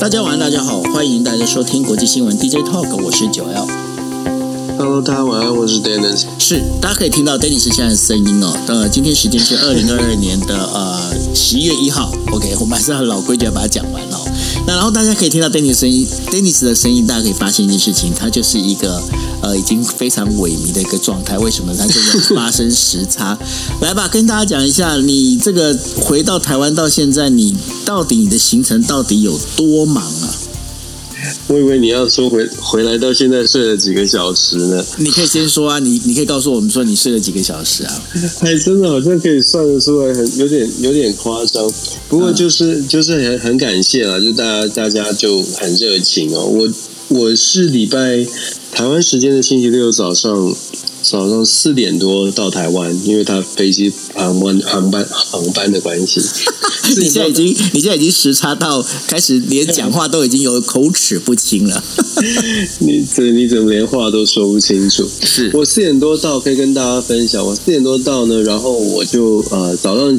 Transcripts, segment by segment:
大家晚安，大家好，欢迎大家收听国际新闻 DJ Talk，我是九 L。Hello，大家晚安，我是 Dennis。是，大家可以听到 Dennis 现在的声音哦。呃，今天时间是二零二二年的呃十一月一号。OK，我们还是按老规矩要把它讲完哦。那然后大家可以听到 Dennis 的声音，Dennis 的声音，大家可以发现一件事情，他就是一个呃已经非常萎靡的一个状态。为什么？他就要发生时差。来吧，跟大家讲一下，你这个回到台湾到现在，你到底你的行程到底有多忙啊？我以为你要说回回来到现在睡了几个小时呢？你可以先说啊，你你可以告诉我们说你睡了几个小时啊？还 真的好像可以算得出来，很有点有点夸张。不过就是、就是很很感谢啊，就大家大家就很热情哦。我我是礼拜台湾时间的星期六早上早上四点多到台湾，因为他飞机航班航班航班的关系。你现在已经你现在已经时差到开始连讲话都已经有口齿不清了。你这你怎么连话都说不清楚？是我四点多到，可以跟大家分享。我四点多到呢，然后我就呃早上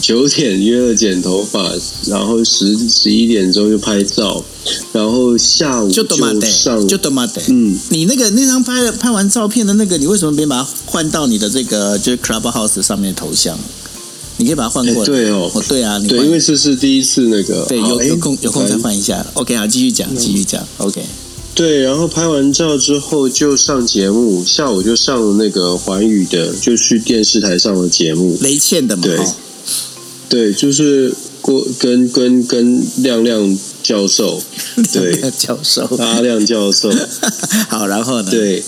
九点约了剪头发，然后十十一点钟就拍照，然后下午就上就多嘛得。嗯，你那个那张拍拍完照片的那个，你为什么别把它换到你的这个就是 Clubhouse 上面的头像？你可以把它换过来。哎对哦哦，对啊，你对，因为这是第一次那个，对有有空哎有空再换一下。OK 啊，继续讲，继续讲。OK，对，然后拍完照之后就上节目，下午就上那个环宇的，就去电视台上的节目。雷倩的嘛，对哦对，就是郭跟跟跟亮亮教授，对，教授。阿亮教授，好，然后呢？，对，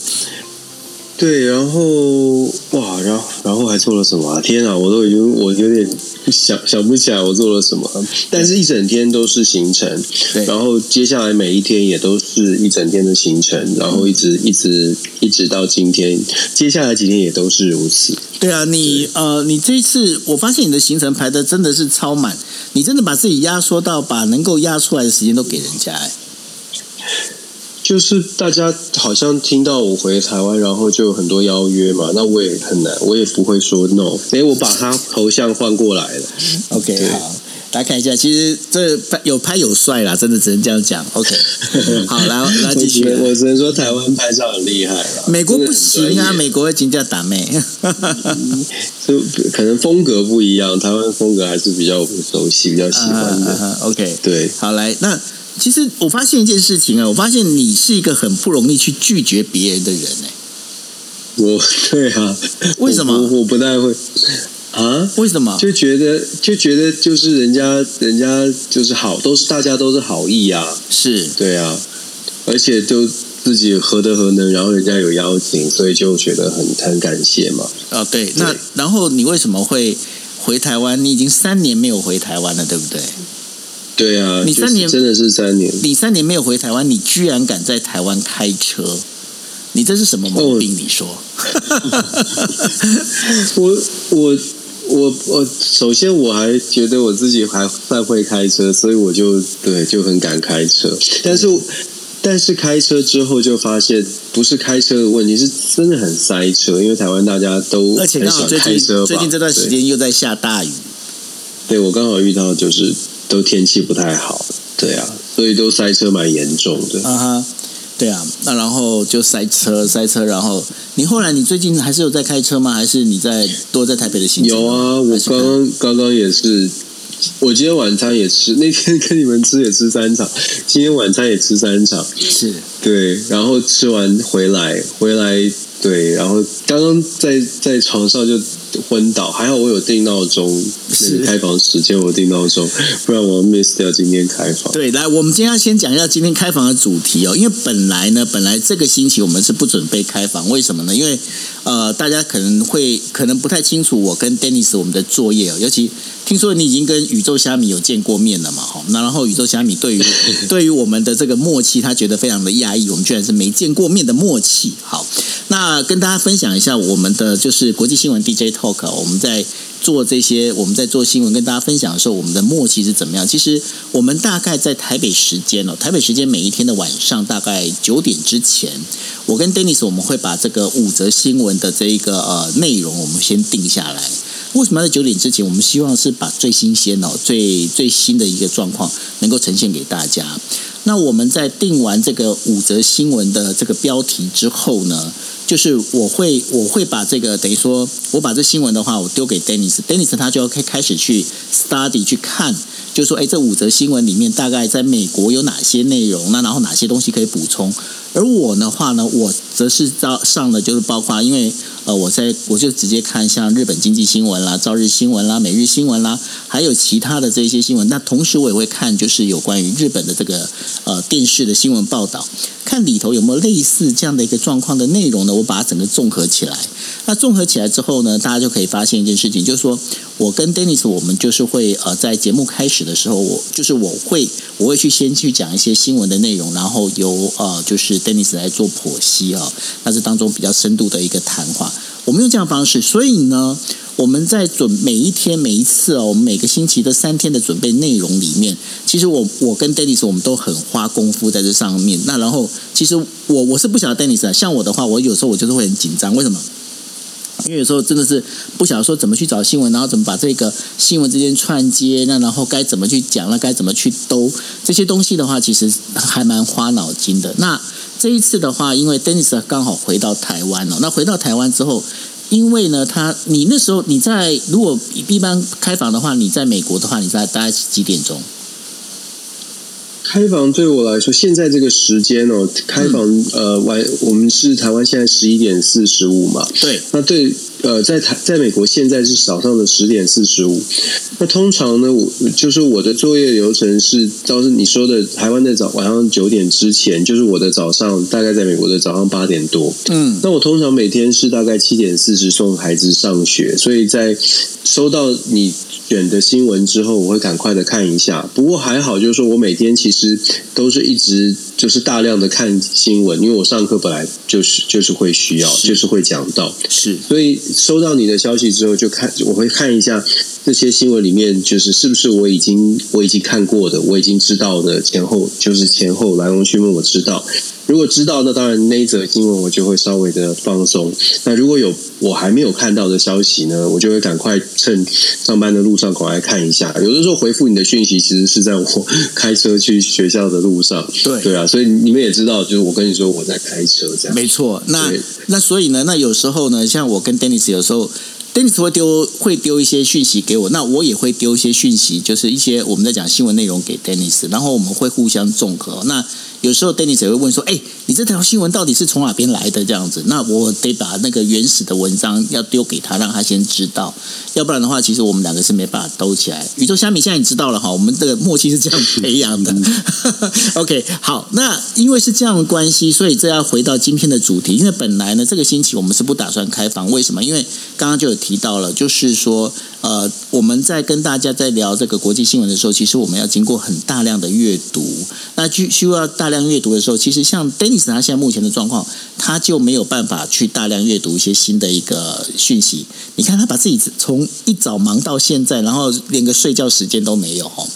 对，然后哇，然后然后还做了什么、啊？天啊，我都已经我有点想想不起来我做了什么，但是一整天都是行程，对然后接下来每一天也都是一整天的行程，然后一直一直一直到今天，接下来几天也都是如此。对啊，你呃，你这一次我发现你的行程排的真的是超满，你真的把自己压缩到把能够压出来的时间都给人家哎。就是大家好像听到我回台湾，然后就有很多邀约嘛，那我也很难，我也不会说 no。哎，我把他头像换过来了。OK，好，大家看一下，其实这拍有拍有帅啦，真的只能这样讲。OK，好，来来继续我只。能我只能说台湾拍照很厉害了。美国不行啊，美国会金叫打妹。就可能风格不一样，台湾风格还是比较熟悉，比较喜欢的。OK，对，好来，那其实我发现一件事情啊，我发现你是一个很不容易去拒绝别人的人哎、我对啊，为什么我不我不太会啊？为什么？就觉得就觉得就是人家人家就是好，都是大家都是好意啊，是对啊，而且就自己何德何能，然后人家有邀请，所以就觉得很很感谢嘛。啊，对，那然后你为什么会回台湾？你已经三年没有回台湾了，对不对？对啊，你三年真的是三年，你三年没有回台湾，你居然敢在台湾开车，你这是什么毛病？你说？我我我我，首先我还觉得我自己还算会开车，所以我就对就很敢开车。但是但是开车之后就发现，不是开车的问题，是真的很塞车，因为台湾大家都而且刚好最近开车最近这段时对间又在下大雨，对我刚好遇到就是都天气不太好，对啊，所以都塞车蛮严重的。啊哈，对啊，那然后就塞车塞车，然后你后来你最近还是有在开车吗？还是你在多在台北的行程？有啊，我刚刚刚刚也是，我今天晚餐也吃，那天跟你们吃也吃三场，今天晚餐也吃三场，是。对，然后吃完回来，回来对，然后刚刚在在床上就昏倒，还好我有定闹钟，是开房时间我定闹钟，不然我 miss 掉今天开房。对，来，我们今天要先讲一下今天开房的主题哦，因为本来呢，本来这个星期我们是不准备开房，为什么呢？因为呃，大家可能会可能不太清楚我跟 Dennis 我们的作业哦，尤其听说你已经跟宇宙虾米有见过面了嘛，哈，那然后宇宙虾米对于 对于我们的这个默契，他觉得非常的讶异，我们居然是没见过面的默契。好，那跟大家分享一下我们的就是国际新闻 DJ Talk，我们在做这些，我们在做新闻跟大家分享的时候，我们的默契是怎么样？其实我们大概在台北时间哦，台北时间每一天的晚上大概九点之前，我跟 Dennis 我们会把这个五则新闻的这一个呃内容，我们先定下来。为什么要在九点之前？我们希望是把最新鲜哦、最最新的一个状况能够呈现给大家。那我们在定完这个五则新闻的这个标题之后呢，就是我会我会把这个等于说，我把这新闻的话，我丢给 Dennis，Dennis 他就要开开始去 study 去看，就说哎，这五则新闻里面大概在美国有哪些内容，那然后哪些东西可以补充。而我的话呢，我则是到上的就是包括，因为呃，我在我就直接看像日本经济新闻啦、朝日新闻啦、每日新闻啦，还有其他的这些新闻。那同时我也会看，就是有关于日本的这个呃电视的新闻报道，看里头有没有类似这样的一个状况的内容呢？我把它整个综合起来。那综合起来之后呢，大家就可以发现一件事情，就是说我跟 Dennis 我们就是会呃在节目开始的时候，我就是我会我会去先去讲一些新闻的内容，然后由呃就是 Dennis 来做剖析啊，那是当中比较深度的一个谈话。我们用这样方式，所以呢，我们在准每一天每一次哦，我们每个星期的三天的准备内容里面，其实我我跟 Dennis 我们都很花功夫在这上面。那然后其实我我是不晓得 Dennis 啊，像我的话，我有时候我就是会很紧张，为什么？因为有时候真的是不晓得说怎么去找新闻，然后怎么把这个新闻之间串接，那然后该怎么去讲，那该怎么去兜这些东西的话，其实还蛮花脑筋的。那这一次的话，因为 Dennis 刚好回到台湾了，那回到台湾之后，因为呢，他你那时候你在如果一般开房的话，你在美国的话，你在大概是几点钟？开房对我来说，现在这个时间哦，开房呃晚，我们是台湾现在十一点四十五嘛，对，那对呃在台在美国现在是早上的十点四十五。那通常呢，我就是我的作业流程是，倒是你说的台湾的早晚上九点之前，就是我的早上大概在美国的早上八点多。嗯，那我通常每天是大概七点四十送孩子上学，所以在收到你。选的新闻之后，我会赶快的看一下。不过还好，就是说我每天其实都是一直就是大量的看新闻，因为我上课本来就是就是会需要，就是会讲到，是。所以收到你的消息之后，就看我会看一下这些新闻里面，就是是不是我已经我已经看过的，我已经知道的前后，就是前后来龙去脉我知道。如果知道，那当然那一则新闻我就会稍微的放松。那如果有我还没有看到的消息呢，我就会赶快趁上班的路上赶快看一下。有的时候回复你的讯息，其实是在我开车去学校的路上。对对啊，所以你们也知道，就是我跟你说我在开车这样。没错，那那所以呢，那有时候呢，像我跟 Dennis 有时候。Dennis 会丢会丢一些讯息给我，那我也会丢一些讯息，就是一些我们在讲新闻内容给 Dennis，然后我们会互相综合。那有时候 Dennis 也会问说：“哎，你这条新闻到底是从哪边来的？”这样子，那我得把那个原始的文章要丢给他，让他先知道。要不然的话，其实我们两个是没办法兜起来。宇宙虾米现在你知道了哈，我们的默契是这样培养的。OK，好，那因为是这样的关系，所以这要回到今天的主题。因为本来呢，这个星期我们是不打算开房，为什么？因为刚刚就有提到了，就是说，呃，我们在跟大家在聊这个国际新闻的时候，其实我们要经过很大量的阅读。那需需要大量阅读的时候，其实像 Dennis 他现在目前的状况，他就没有办法去大量阅读一些新的一个讯息。你看他把自己从一早忙到现在，然后连个睡觉时间都没有哈。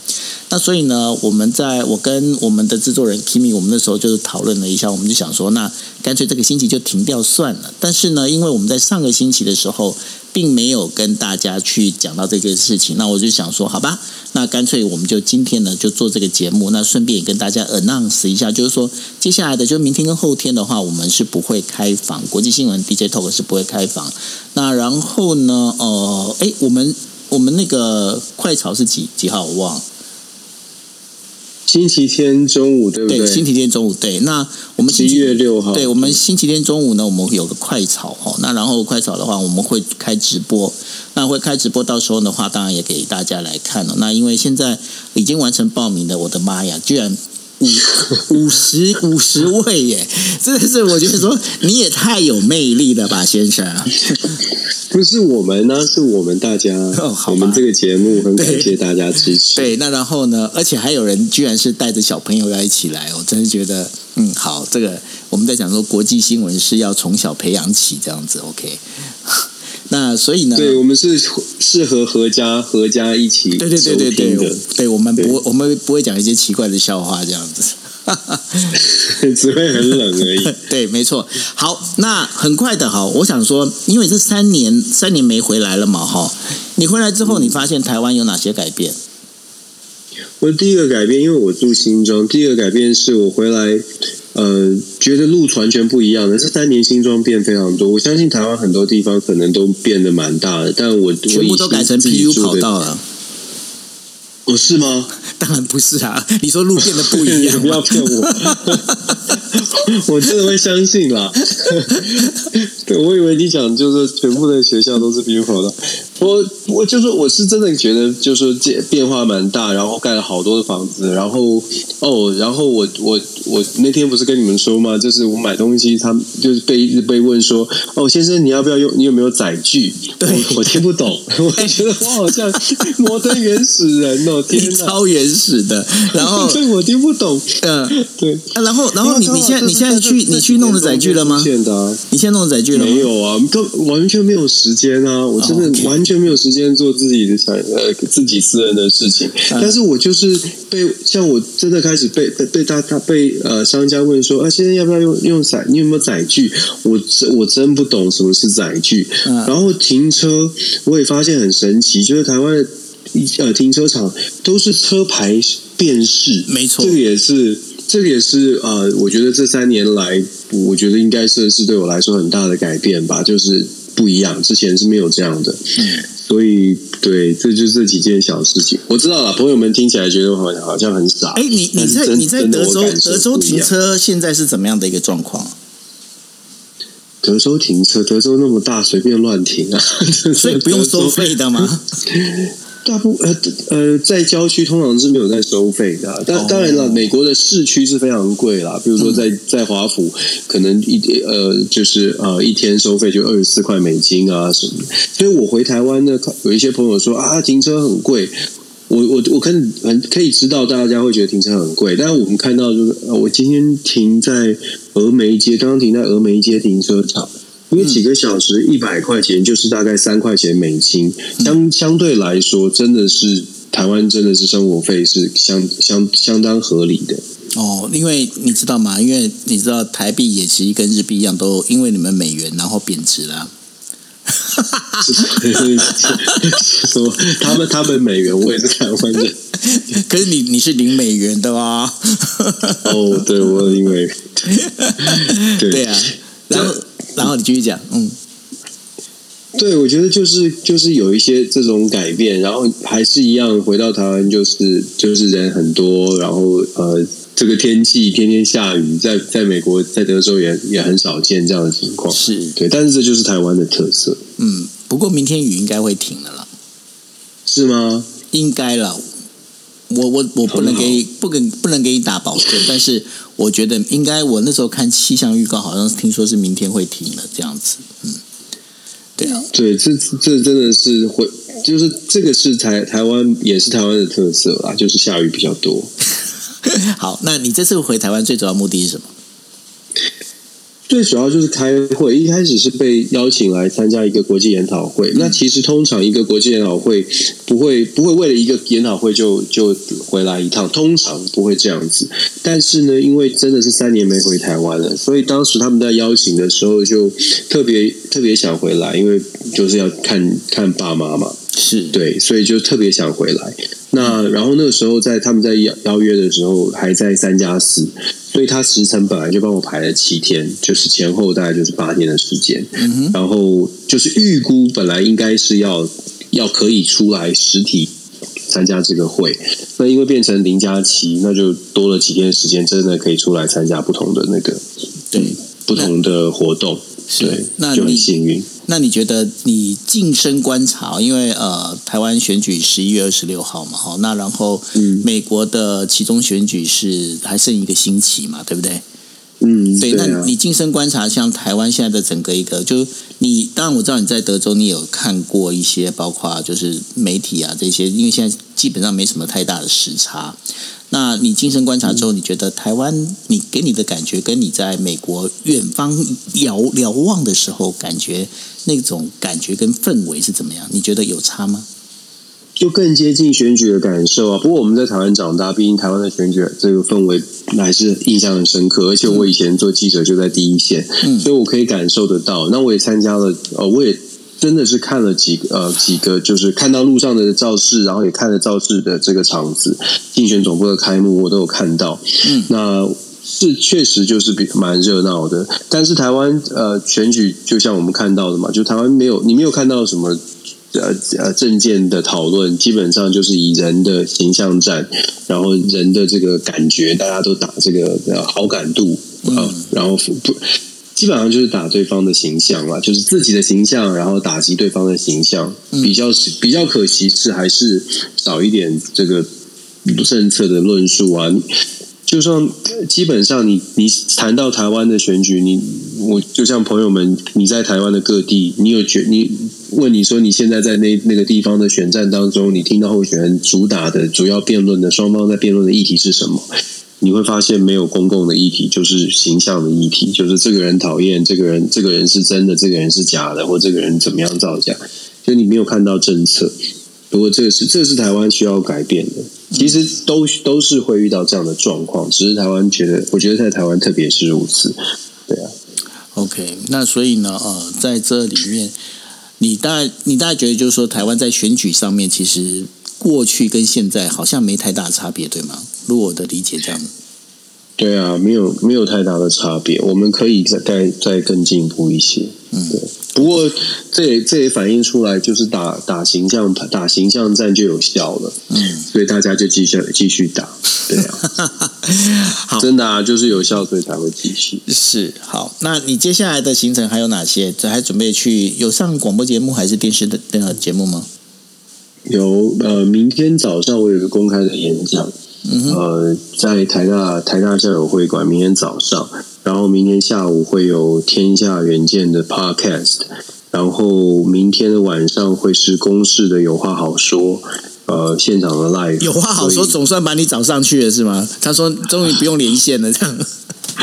那所以呢，我们在我跟我们的制作人 Kimi，我们那时候就是讨论了一下，我们就想说，那干脆这个星期就停掉算了。但是呢，因为我们在上个星期的时候，并没有跟大家去讲到这个事情，那我就想说，好吧，那干脆我们就今天呢就做这个节目，那顺便也跟大家 announce 一下，就是说接下来的就明天跟后天的话，我们是不会开房，国际新闻 DJ Talk 是不会开房。那然后呢，呃，哎，我们我们那个快炒是几几号？我忘了。星期天中午对不对？星期天中午对。那我们七月六号，对我们星期天中午呢，我们有个快炒哦。那然后快炒的话，我们会开直播。那会开直播，到时候的话，当然也给大家来看了。那因为现在已经完成报名的，我的妈呀，居然五五十五十位耶！真的是，我觉得说你也太有魅力了吧，先生。不是我们呢，是我们大家。哦我们这个节目很感谢大家支持。对，那然后呢？而且还有人居然是带着小朋友要一起来，我真是觉得，嗯，好，这个我们在讲说国际新闻是要从小培养起，这样子，OK。那所以呢？对我们是适合合家合家一起对对对对对，对我们不我们不会讲一些奇怪的笑话，这样子。只会很冷而已。对，没错。好，那很快的哈，我想说，因为这三年三年没回来了嘛，哈，你回来之后，你发现台湾有哪些改变？我第一个改变，因为我住新庄。第一个改变是我回来，呃，觉得路完全不一样的。这三年新装变非常多，我相信台湾很多地方可能都变得蛮大的，但我全部都改成 PU 跑道了。哦，是吗？当然不是啊！你说路变得不一样，不要骗我，我真的会相信啦。对，我以为你讲就是全部的学校都是 beautiful 的。我我就是我是真的觉得就是变变化蛮大，然后盖了好多的房子，然后哦，然后我我我那天不是跟你们说吗？就是我买东西，他们就是被一直被问说，哦，先生你要不要用？你有没有载具？对我听不懂，我觉得我好像摩登原始人哦，天哪，超原始的。然后对 我听不懂，嗯，对。啊，然后然后你你现在你现在去你去弄的载具了吗？现的啊，你现在弄的载具了吗？没有啊，都完全没有时间啊！我真的完全没有时间做自己的想呃自己私人的事情。但是我就是被像我真的开始被被被他他被呃商家问说啊，现在要不要用用载？你有没有载具？我真我真不懂什么是载具。然后停车，我也发现很神奇，就是台湾的呃停车场都是车牌辨识，没错，这个也是。这个也是呃，我觉得这三年来，我觉得应该算是对我来说很大的改变吧，就是不一样，之前是没有这样的。嗯，所以对，这就是这几件小事情。我知道了，朋友们听起来觉得好像好像很傻。哎，你你在你在德州德州停车现在是怎么样的一个状况？德州停车，德州那么大，随便乱停啊，所以不用收费的吗？大部呃呃，在郊区通常是没有在收费的，但当然了，美国的市区是非常贵啦。比如说在在华府，可能一呃就是呃一天收费就二十四块美金啊什么。所以我回台湾呢，有一些朋友说啊，停车很贵。我我我可很可以知道大家会觉得停车很贵，但是我们看到就是我今天停在峨眉街，刚刚停在峨眉街停车场。因为几个小时一百块钱，就是大概三块钱美金，相相对来说，真的是台湾真的是生活费是相相相当合理的。哦，因为你知道吗？因为你知道台币也其实跟日币一样，都因为你们美元然后贬值了。说他们他们美元，我也是台湾人，可是你你是零美元的吗？哦，对，我因为对啊，然后。然后你继续讲，嗯，对，我觉得就是就是有一些这种改变，然后还是一样回到台湾，就是就是人很多，然后呃，这个天气天天下雨，在在美国在德州也也很少见这样的情况，是对，但是这就是台湾的特色。嗯，不过明天雨应该会停了啦，是吗？应该了，我我我不能给不跟不能给你打保证，但是。我觉得应该，我那时候看气象预告，好像听说是明天会停了这样子。嗯，对啊，对，这这真的是会，就是这个是台台湾也是台湾的特色啦，就是下雨比较多。好，那你这次回台湾最主要目的是什么？最主要就是开会，一开始是被邀请来参加一个国际研讨会。那其实通常一个国际研讨会不会不会为了一个研讨会就就回来一趟，通常不会这样子。但是呢，因为真的是三年没回台湾了，所以当时他们在邀请的时候就特别特别想回来，因为就是要看看爸妈嘛。是对，所以就特别想回来。那然后那个时候在他们在邀邀约的时候还在三加四。所以他时程本来就帮我排了七天，就是前后大概就是八天的时间。然后就是预估本来应该是要要可以出来实体参加这个会，那因为变成零加七，那就多了几天时间，真的可以出来参加不同的那个对不同的活动。对，那就很幸运。那你觉得你近身观察，因为呃，台湾选举十一月二十六号嘛，哈，那然后美国的其中选举是还剩一个星期嘛，对不对？嗯，对。那你近身观察，像台湾现在的整个一个，就你当然我知道你在德州，你有看过一些，包括就是媒体啊这些，因为现在基本上没什么太大的时差。那你近身观察之后，你觉得台湾你给你的感觉，跟你在美国远方遥遥望的时候感觉那种感觉跟氛围是怎么样？你觉得有差吗？就更接近选举的感受啊！不过我们在台湾长大，毕竟台湾的选举这个氛围还是印象很深刻。而且我以前做记者就在第一线，所以我可以感受得到。那我也参加了，呃，我也真的是看了几个呃几个，就是看到路上的造势，然后也看了造势的这个场子，竞选总部的开幕我都有看到。嗯，那是确实就是比蛮热闹的。但是台湾呃选举就像我们看到的嘛，就台湾没有你没有看到什么呃呃政见的讨论，基本上就是以人的形象战，然后人的这个感觉，大家都打这个呃好感度啊，然后不。基本上就是打对方的形象啦，就是自己的形象，然后打击对方的形象。比较比较可惜是还是少一点这个政策的论述啊。就算基本上你你谈到台湾的选举，你我就像朋友们，你在台湾的各地，你有觉你问你说你现在在那那个地方的选战当中，你听到候选人主打的主要辩论的双方在辩论的议题是什么？你会发现没有公共的议题，就是形象的议题，就是这个人讨厌，这个人这个人是真的，这个人是假的，或这个人怎么样造假，就你没有看到政策。不过这个是这是台湾需要改变的，其实都都是会遇到这样的状况，只是台湾觉得，我觉得在台湾特别是如此。对啊，OK，那所以呢，呃，在这里面，你大概你大概觉得就是说，台湾在选举上面其实。过去跟现在好像没太大差别，对吗？如果我的理解这样。对啊，没有没有太大的差别，我们可以再再再更进步一些。嗯，对。不过这也这也反映出来，就是打打形象打形象战就有效了。嗯，所以大家就继续继续打。对啊，好，真的啊，就是有效，所以才会继续。是好，那你接下来的行程还有哪些？这还准备去有上广播节目还是电视的那个节目吗？有呃，明天早上我有个公开的演讲，嗯呃，在台大台大校友会馆，明天早上，然后明天下午会有天下远见的 podcast，然后明天的晚上会是公式的有话好说，呃，现场的 live 有话好说，总算把你找上去了是吗？他说终于不用连线了，这样。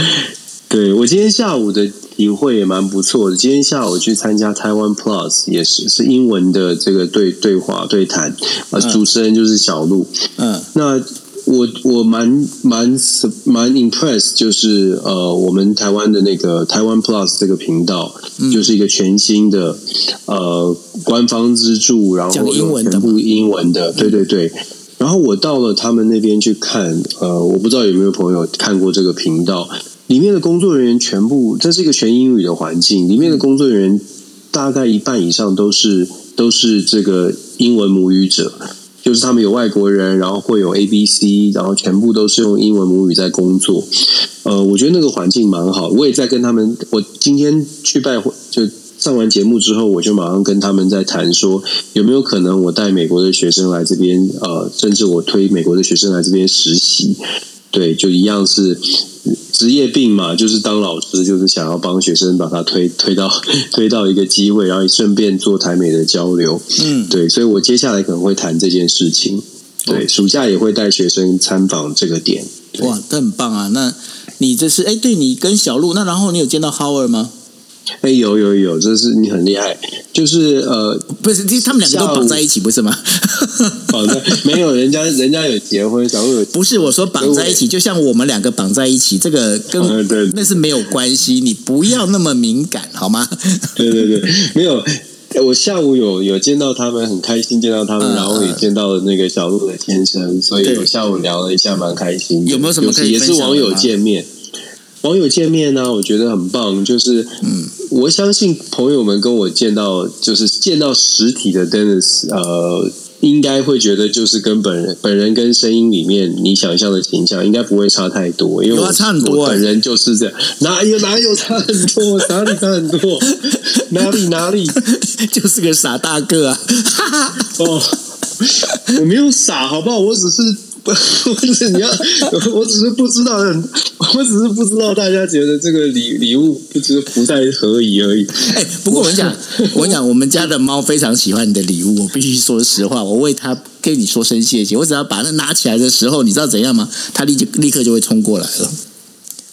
对我今天下午的。体会也蛮不错的。今天下午去参加台湾 Plus，也是是英文的这个对对话对谈，呃，主持人就是小鹿。嗯，那我我蛮蛮蛮 impress，就是呃，我们台湾的那个台湾 Plus 这个频道，就是一个全新的呃官方资助，然后全部英文的，对对对。然后我到了他们那边去看，呃，我不知道有没有朋友看过这个频道。里面的工作人员全部，这是一个全英语的环境。里面的工作人员大概一半以上都是都是这个英文母语者，就是他们有外国人，然后会有 A B C，然后全部都是用英文母语在工作。呃，我觉得那个环境蛮好。我也在跟他们，我今天去拜会，就上完节目之后，我就马上跟他们在谈说，有没有可能我带美国的学生来这边，呃，甚至我推美国的学生来这边实习。对，就一样是职业病嘛，就是当老师，就是想要帮学生把他推推到推到一个机会，然后顺便做台美的交流。嗯，对，所以我接下来可能会谈这件事情。对，暑假也会带学生参访这个点。哇，这很棒啊！那你这是哎，对你跟小鹿，那然后你有见到 Howard 吗？哎，有有有，这是你很厉害，就是呃，不是，其实他们两个都绑在一起，不是吗？绑在没有，人家人家有结婚，小鹿有不是我说绑在一起，就像我们两个绑在一起，这个跟对那是没有关系，你不要那么敏感好吗？对对对，没有，我下午有有见到他们，很开心见到他们，然后也见到了那个小鹿的先生，所以我下午聊了一下，蛮开心。有没有什么可以也是网友见面？网友见面呢，我觉得很棒。就是，嗯，我相信朋友们跟我见到，就是见到实体的 Dennis，呃，应该会觉得就是跟本人本人跟声音里面你想象的形象应该不会差太多，因为我差很多，本人就是这样。哪有哪有差很多？哪里差很多？哪里哪里？就是个傻大个啊！哦，我没有傻，好不好？我只是。不，不是你要，我只是不知道，我只是不知道大家觉得这个礼礼物不知不太合宜而已。哎，不过我跟你讲，我跟你讲，我们家的猫非常喜欢你的礼物，我必须说实话，我为它跟你说声谢谢。我只要把它拿起来的时候，你知道怎样吗？它立即立刻就会冲过来了。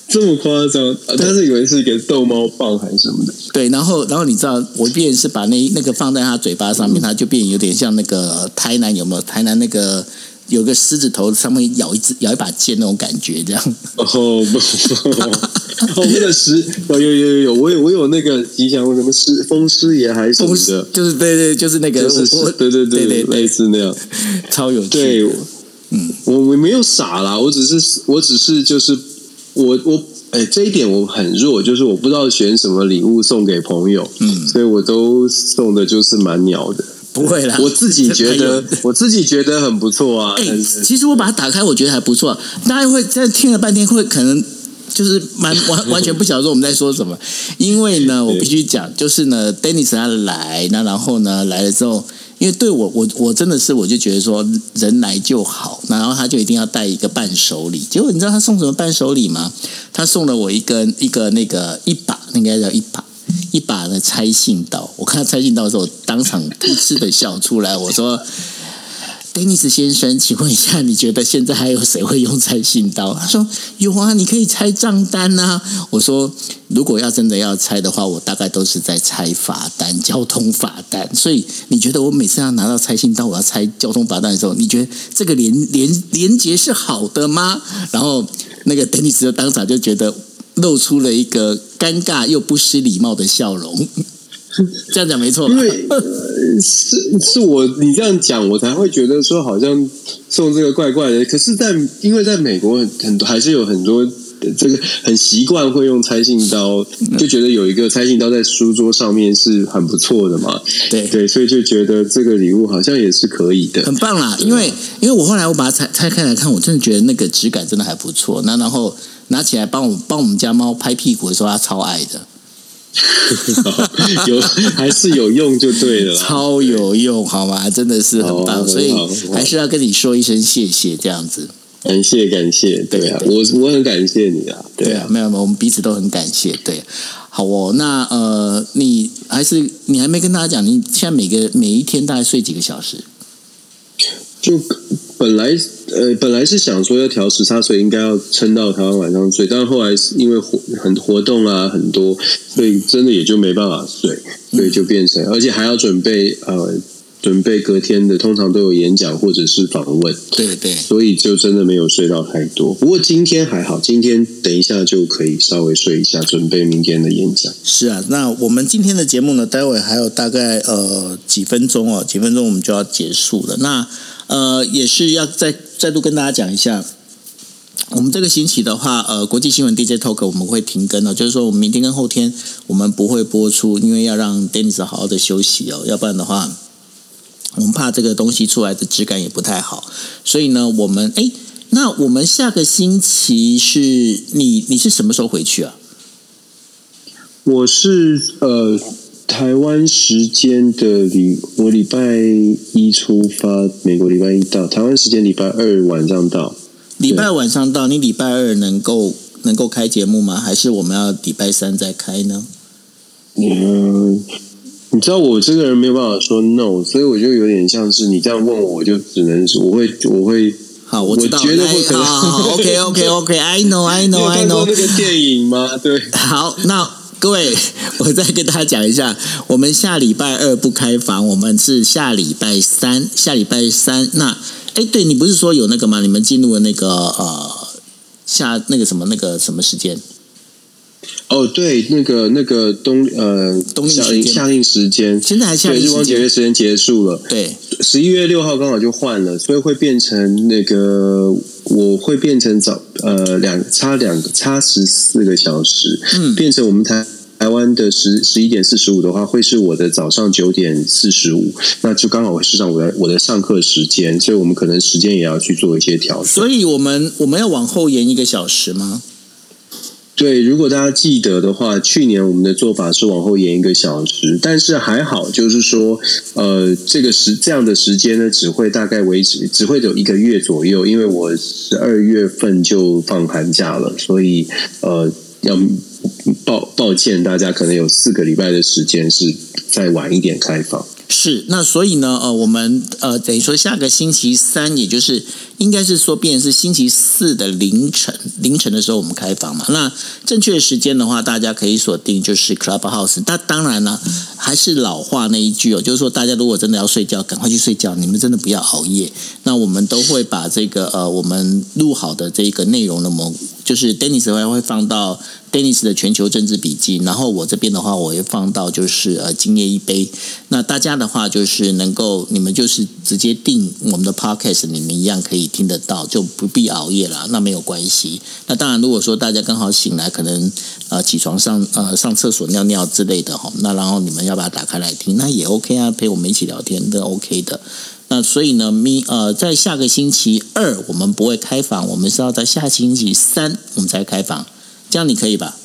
这么夸张？他是以为是一个逗猫棒还是什么的？对，然后然后你知道，我便是把那那个放在它嘴巴上面，它就变有点像那个台南有没有？台南那个。有个狮子头上面咬一只咬一把剑那种感觉，这样。哦不，哦为了狮，有有有有有，我有我有那个吉祥物，什么狮风狮爷还是什么的，就是对对，就是那个，就是我对对对对类似那样。超有趣。对，嗯，我我没有傻啦，我只是我只是就是我我哎这一点我很弱，就是我不知道选什么礼物送给朋友，嗯所以我都送的就是蛮鸟的。不会啦，我自己觉得我自己觉得很不错啊。哎、但是其实我把它打开，我觉得还不错。大家会在听了半天，会可能就是蛮完完全不晓得说我们在说什么。因为呢，我必须讲，就是呢，Dennis 他来，那然后呢来了之后，因为对我我我真的是我就觉得说人来就好，然后他就一定要带一个伴手礼。结果你知道他送什么伴手礼吗？他送了我一根一个那个一把，应该叫一把。一把的拆信刀，我看到拆信刀的时候，我当场噗嗤的笑出来。我说：“Denis 先生，请问一下，你觉得现在还有谁会用拆信刀？”他说：“有啊，你可以拆账单啊。”我说：“如果要真的要拆的话，我大概都是在拆罚单、交通罚单。所以你觉得我每次要拿到拆信刀，我要拆交通罚单的时候，你觉得这个连连连结是好的吗？”然后那个 Dennis 就当场就觉得。露出了一个尴尬又不失礼貌的笑容，这样讲没错吧因？为、呃、是是我你这样讲，我才会觉得说好像送这个怪怪的。可是在，因为在美国很很多还是有很多这个很习惯会用拆信刀，就觉得有一个拆信刀在书桌上面是很不错的嘛。对对，所以就觉得这个礼物好像也是可以的。很棒啦，因为因为我后来我把它拆拆开来看，我真的觉得那个质感真的还不错。那然后拿起来帮我帮我们家猫拍屁股的时候，它超爱的，有还是有用就对了。超有用，好吗？真的是很棒，哦所以还是要跟你说一声谢谢，这样子。感谢感谢，对啊，我我很感谢你啊，对啊，没有没有，我们彼此都很感谢。对，好哦，那呃，你还是你还没跟大家讲，你现在每个每一天大概睡几个小时？就本来呃本来是想说要调时差，所以应该要撑到台湾晚上睡，但后来是因为活很活动啊很多，所以真的也就没办法睡，所以就变成而且还要准备呃准备隔天的，通常都有演讲或者是访问，对对，所以就真的没有睡到太多。不过今天还好，今天等一下就可以稍微睡一下，准备明天的演讲。是啊。那我们今天的节目呢，待会还有大概呃几分钟哦，几分钟我们就要结束了。那呃也是要再再度跟大家讲一下。我们这个星期的话，呃，国际新闻 DJ Talk 我们会停更哦，就是说我们明天跟后天我们不会播出，因为要让 Dennis 好好的休息哦，要不然的话，我们怕这个东西出来的质感也不太好，所以呢，我们哎，那我们下个星期是你你是什么时候回去啊？我是呃台湾时间的礼，我礼拜一出发，美国礼拜一到，台湾时间礼拜二晚上到。礼拜晚上到，你礼拜二能够能够开节目吗？还是我们要礼拜三再开呢？嗯，你知道我这个人没有办法说 no，所以我就有点像是你这样问我，我就只能说我会我会。好，我知道，我觉得不可能好好好，OK OK OK，I know I know I know 那。个电影吗？对，好，那各位，我再跟大家讲一下，我们下礼拜二不开房，我们是下礼拜三，下礼拜三。那，哎，对你不是说有那个吗？你们进入了那个呃下那个什么那个什么时间？哦，对，那个那个冬呃夏冬令夏令时间，现在还下对，日光节令时间？约时间结束了。对，十一月六号刚好就换了，所以会变成那个，我会变成早呃两差两差十四个小时，嗯变成我们台台湾的十十一点四十五的话，会是我的早上九点四十五，那就刚好会是上我的我的上课时间，所以我们可能时间也要去做一些调整。所以我们我们要往后延一个小时吗？对，如果大家记得的话，去年我们的做法是往后延一个小时，但是还好，就是说，呃，这个时这样的时间呢，只会大概维持，只会有一个月左右，因为我十二月份就放寒假了，所以呃，要抱抱歉，大家可能有四个礼拜的时间是再晚一点开放。是，那所以呢，呃，我们呃等于说下个星期三，也就是应该是说，变是星期四的凌晨，凌晨的时候我们开房嘛。那正确的时间的话，大家可以锁定就是 Clubhouse。那当然了，还是老话那一句哦，就是说大家如果真的要睡觉，赶快去睡觉，你们真的不要熬夜。那我们都会把这个呃我们录好的这个内容呢，我们就是 Dennis 会会放到。Dennis 的全球政治笔记，然后我这边的话，我会放到就是呃今夜一杯。那大家的话就是能够，你们就是直接订我们的 Podcast，你们一样可以听得到，就不必熬夜了，那没有关系。那当然，如果说大家刚好醒来，可能呃起床上呃上厕所尿尿之类的哈，那然后你们要把它打开来听，那也 OK 啊，陪我们一起聊天都 OK 的。那所以呢，咪呃在下个星期二我们不会开房，我们是要在下星期三我们才开房。这样你可以吧？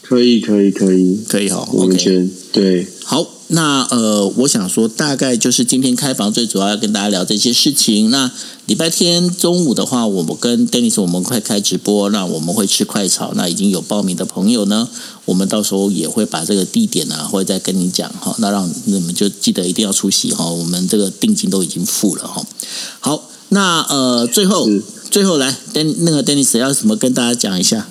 可以，可以，可以，可以哈。完全对。好，那呃，我想说，大概就是今天开房最主要要跟大家聊这些事情。那礼拜天中午的话，我们跟 Dennis 我们快开直播，那我们会吃快炒。那已经有报名的朋友呢，我们到时候也会把这个地点呢，会再跟你讲哈。那让你们就记得一定要出席哈。我们这个定金都已经付了哈。好，那呃，最后最后来 Den 那个 Dennis 要什么跟大家讲一下？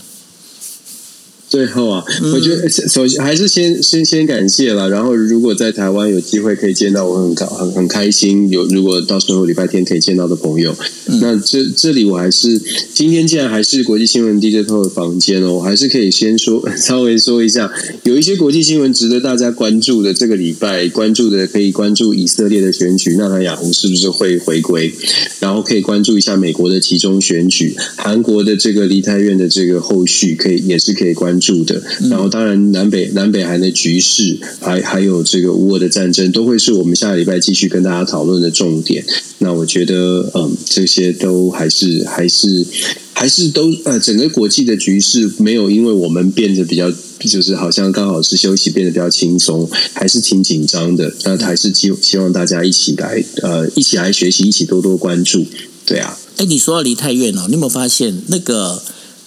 最后啊，我觉得首先还是先先先感谢了。然后，如果在台湾有机会可以见到，我很高很很开心。有如果到时候礼拜天可以见到的朋友，那这这里我还是今天既然还是国际新闻 DJ 透的房间哦，我还是可以先说 稍微说一下，有一些国际新闻值得大家关注的。这个礼拜关注的可以关注以色列的选举，纳塔雅胡是不是会回归？然后可以关注一下美国的其中选举，韩国的这个梨泰院的这个后续，可以也是可以关。住的，然后当然南北南北韩的局势，还还有这个乌俄的战争，都会是我们下个礼拜继续跟大家讨论的重点。那我觉得，嗯，这些都还是还是还是都呃，整个国际的局势没有因为我们变得比较，就是好像刚好是休息变得比较轻松，还是挺紧张的。那还是希希望大家一起来呃，一起来学习，一起多多关注。对啊，哎，你说到梨泰院哦，你有没有发现那个？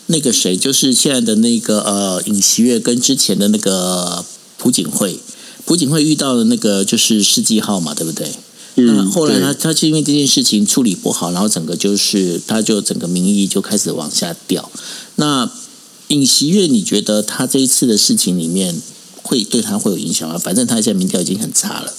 那个谁，就是现在的那个呃尹锡悦跟之前的那个朴槿惠，朴槿惠遇到的那个就是世纪号嘛，对不对？那后来他他是因为这件事情处理不好，然后整个就是他就整个民意就开始往下掉。那尹锡悦，你觉得他这一次的事情里面会对他会有影响吗？反正他现在民调已经很差了。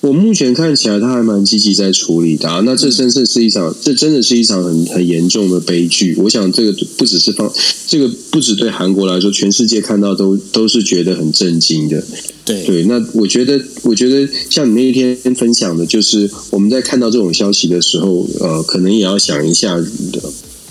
我目前看起来他还蛮积极在处理的，啊那这真正是一场，这真的是一场很很严重的悲剧。我想这个不只是放，这个不止对韩国来说，全世界看到都都是觉得很震惊的。对对，那我觉得，我觉得像你那一天分享的，就是我们在看到这种消息的时候，呃，可能也要想一下。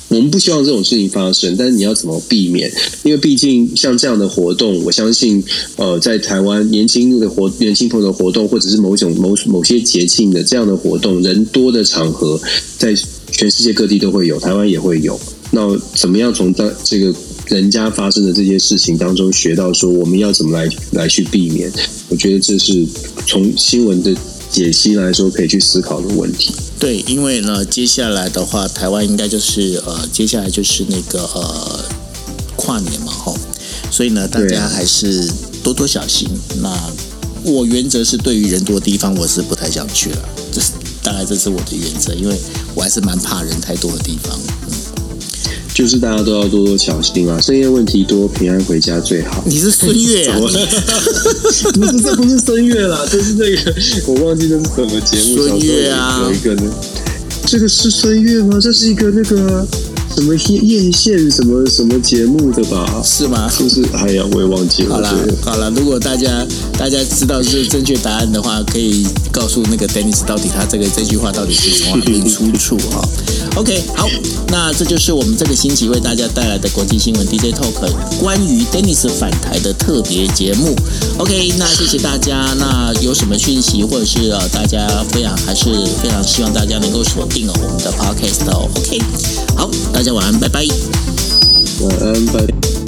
我们不希望这种事情发生，但是你要怎么避免？因为毕竟像这样的活动，我相信，呃，在台湾年轻的活年轻朋友的活动，或者是某种某某些节庆的这样的活动，人多的场合，在全世界各地都会有，台湾也会有。那怎么样从当这个人家发生的这些事情当中学到，说我们要怎么来来去避免？我觉得这是从新闻的。解析来说，可以去思考的问题。对，因为呢，接下来的话，台湾应该就是呃，接下来就是那个呃，跨年嘛，吼，所以呢，大家还是多多小心。那我原则是对于人多的地方，我是不太想去了。这是大概这是我的原则，因为我还是蛮怕人太多的地方。就是大家都要多多小心啊！深夜问题多，平安回家最好。你是孙悦啊？不是，这不是孙悦啦，这是这个，我忘记这是什么节目。孙悦啊，有一个呢，这个是孙悦吗？这是一个那个。什么艳艳线什么什么节目的吧？是吗？是不是哎呀，我也忘记了。好了好了，如果大家大家知道是正确答案的话，可以告诉那个 Dennis 到底他这个这句话到底是从哪里出处哈。OK，好，那这就是我们这个星期为大家带来的国际新闻 DJ Talk 关于 Dennis 返台的特别节目。OK，那谢谢大家。那有什么讯息或者是呃大家非常还是非常希望大家能够锁定我们的 Podcast 哦。OK，好，大家。晚安，拜拜。晚安，拜。